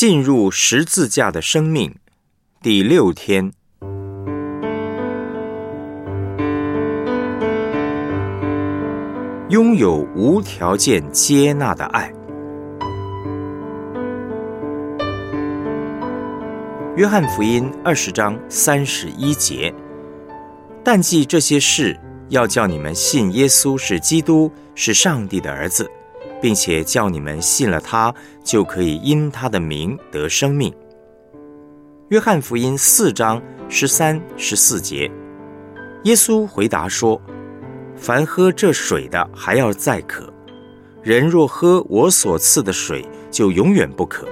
进入十字架的生命，第六天，拥有无条件接纳的爱。约翰福音二十章三十一节，但记这些事，要叫你们信耶稣是基督，是上帝的儿子。并且叫你们信了他，就可以因他的名得生命。约翰福音四章十三、十四节，耶稣回答说：“凡喝这水的，还要再渴；人若喝我所赐的水，就永远不渴。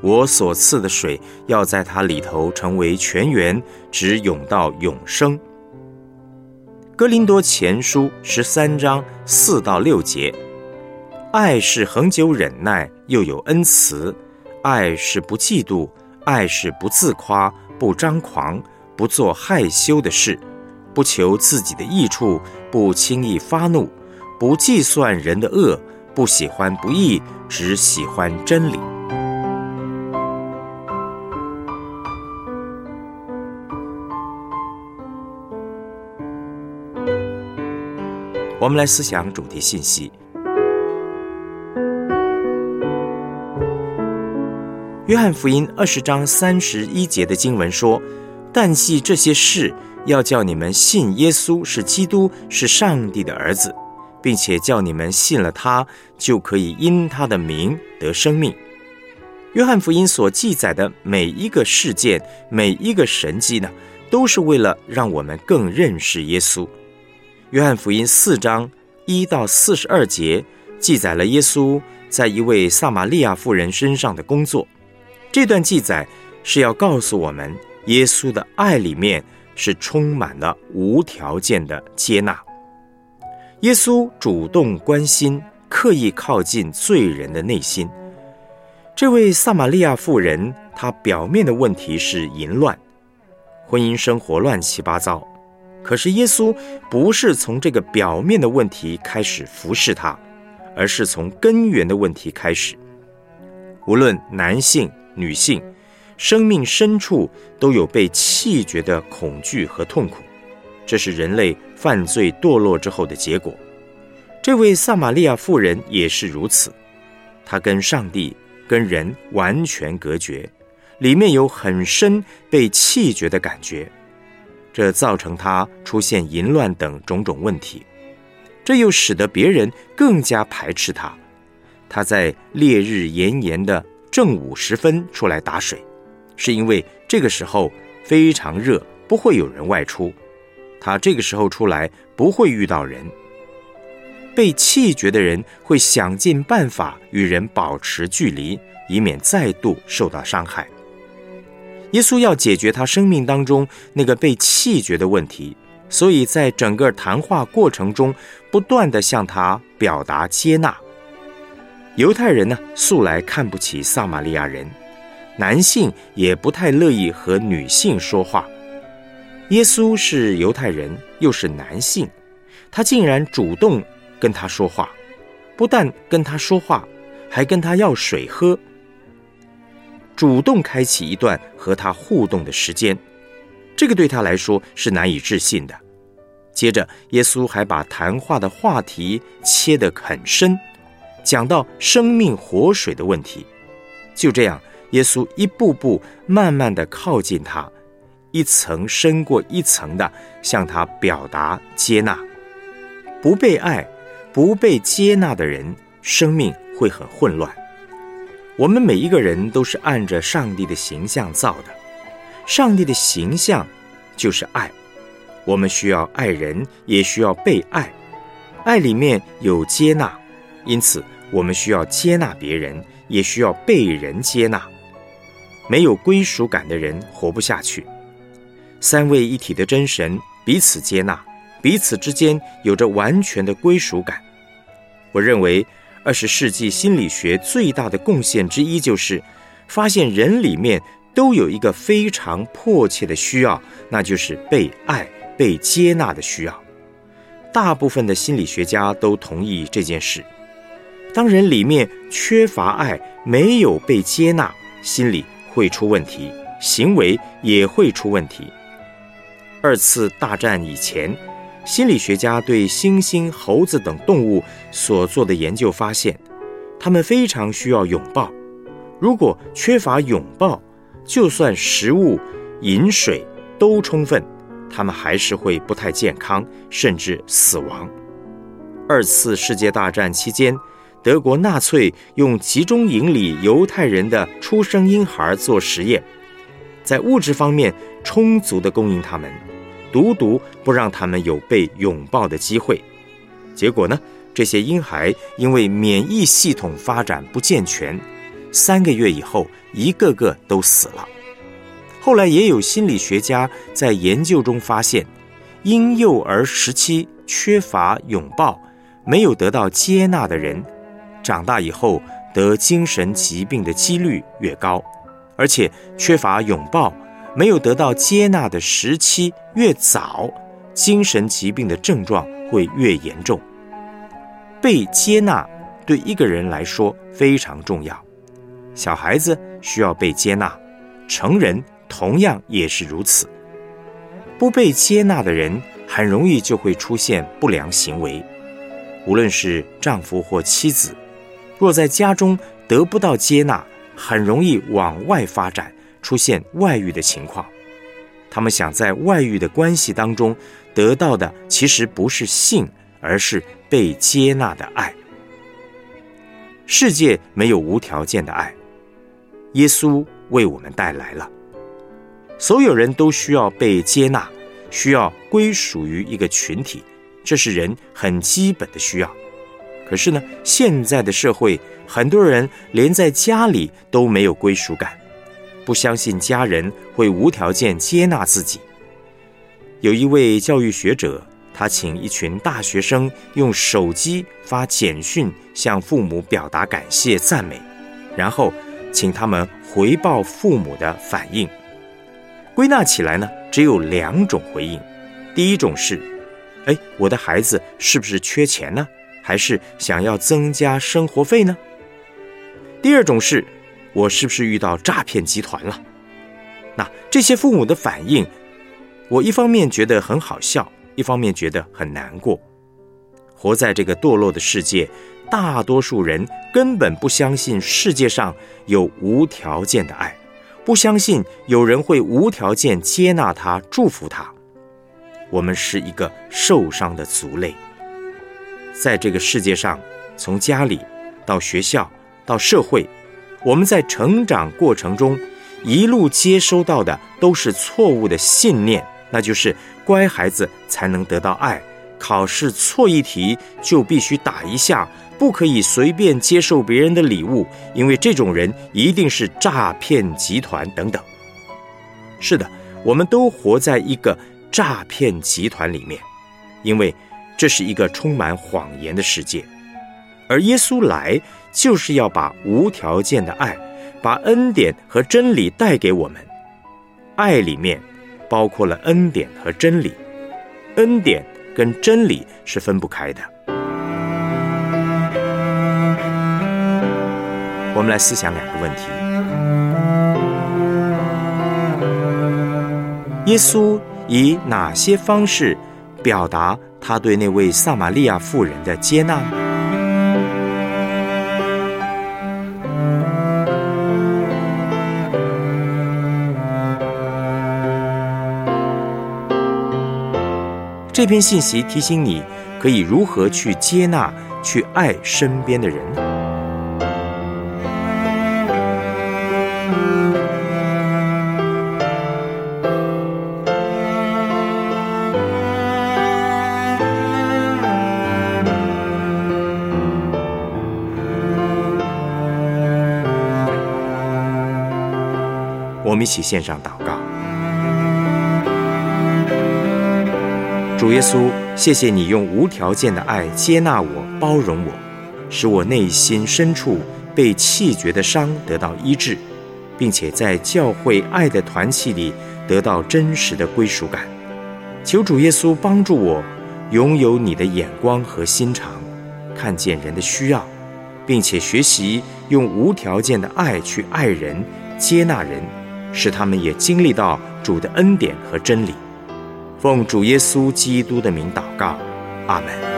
我所赐的水，要在它里头成为泉源，直涌到永生。”哥林多前书十三章四到六节。爱是恒久忍耐，又有恩慈；爱是不嫉妒，爱是不自夸，不张狂，不做害羞的事，不求自己的益处，不轻易发怒，不计算人的恶，不喜欢不义，只喜欢真理。我们来思想主题信息。约翰福音二十章三十一节的经文说：“但系这些事，要叫你们信耶稣是基督，是上帝的儿子，并且叫你们信了他，就可以因他的名得生命。”约翰福音所记载的每一个事件、每一个神迹呢，都是为了让我们更认识耶稣。约翰福音四章一到四十二节记载了耶稣在一位撒玛利亚妇人身上的工作。这段记载是要告诉我们，耶稣的爱里面是充满了无条件的接纳。耶稣主动关心、刻意靠近罪人的内心。这位撒玛利亚妇人，她表面的问题是淫乱，婚姻生活乱七八糟。可是耶稣不是从这个表面的问题开始服侍她，而是从根源的问题开始。无论男性。女性，生命深处都有被弃绝的恐惧和痛苦，这是人类犯罪堕落之后的结果。这位撒玛利亚妇人也是如此，她跟上帝、跟人完全隔绝，里面有很深被弃绝的感觉，这造成她出现淫乱等种种问题，这又使得别人更加排斥她。她在烈日炎炎的。正午时分出来打水，是因为这个时候非常热，不会有人外出。他这个时候出来不会遇到人。被气绝的人会想尽办法与人保持距离，以免再度受到伤害。耶稣要解决他生命当中那个被气绝的问题，所以在整个谈话过程中，不断的向他表达接纳。犹太人呢，素来看不起撒玛利亚人，男性也不太乐意和女性说话。耶稣是犹太人，又是男性，他竟然主动跟他说话，不但跟他说话，还跟他要水喝，主动开启一段和他互动的时间，这个对他来说是难以置信的。接着，耶稣还把谈话的话题切得很深。讲到生命活水的问题，就这样，耶稣一步步慢慢的靠近他，一层深过一层的向他表达接纳。不被爱、不被接纳的人，生命会很混乱。我们每一个人都是按着上帝的形象造的，上帝的形象就是爱。我们需要爱人，也需要被爱。爱里面有接纳，因此。我们需要接纳别人，也需要被人接纳。没有归属感的人活不下去。三位一体的真神彼此接纳，彼此之间有着完全的归属感。我认为，二十世纪心理学最大的贡献之一，就是发现人里面都有一个非常迫切的需要，那就是被爱、被接纳的需要。大部分的心理学家都同意这件事。当人里面缺乏爱，没有被接纳，心里会出问题，行为也会出问题。二次大战以前，心理学家对猩猩、猴子等动物所做的研究发现，它们非常需要拥抱。如果缺乏拥抱，就算食物、饮水都充分，它们还是会不太健康，甚至死亡。二次世界大战期间，德国纳粹用集中营里犹太人的出生婴孩做实验，在物质方面充足的供应他们。独独不让他们有被拥抱的机会，结果呢？这些婴孩因为免疫系统发展不健全，三个月以后，一个个都死了。后来也有心理学家在研究中发现，婴幼儿时期缺乏拥抱、没有得到接纳的人，长大以后得精神疾病的几率越高，而且缺乏拥抱。没有得到接纳的时期越早，精神疾病的症状会越严重。被接纳对一个人来说非常重要，小孩子需要被接纳，成人同样也是如此。不被接纳的人很容易就会出现不良行为，无论是丈夫或妻子，若在家中得不到接纳，很容易往外发展。出现外遇的情况，他们想在外遇的关系当中得到的其实不是性，而是被接纳的爱。世界没有无条件的爱，耶稣为我们带来了。所有人都需要被接纳，需要归属于一个群体，这是人很基本的需要。可是呢，现在的社会，很多人连在家里都没有归属感。不相信家人会无条件接纳自己。有一位教育学者，他请一群大学生用手机发简讯向父母表达感谢赞美，然后请他们回报父母的反应。归纳起来呢，只有两种回应：第一种是，哎，我的孩子是不是缺钱呢？还是想要增加生活费呢？第二种是。我是不是遇到诈骗集团了？那这些父母的反应，我一方面觉得很好笑，一方面觉得很难过。活在这个堕落的世界，大多数人根本不相信世界上有无条件的爱，不相信有人会无条件接纳他、祝福他。我们是一个受伤的族类，在这个世界上，从家里到学校到社会。我们在成长过程中，一路接收到的都是错误的信念，那就是乖孩子才能得到爱，考试错一题就必须打一下，不可以随便接受别人的礼物，因为这种人一定是诈骗集团等等。是的，我们都活在一个诈骗集团里面，因为这是一个充满谎言的世界，而耶稣来。就是要把无条件的爱，把恩典和真理带给我们。爱里面包括了恩典和真理，恩典跟真理是分不开的。我们来思想两个问题：耶稣以哪些方式表达他对那位撒玛利亚妇人的接纳？这篇信息提醒你，可以如何去接纳、去爱身边的人。我们一起献上祷告。主耶稣，谢谢你用无条件的爱接纳我、包容我，使我内心深处被气绝的伤得到医治，并且在教会爱的团契里得到真实的归属感。求主耶稣帮助我拥有你的眼光和心肠，看见人的需要，并且学习用无条件的爱去爱人，接纳人，使他们也经历到主的恩典和真理。奉主耶稣基督的名祷告，阿门。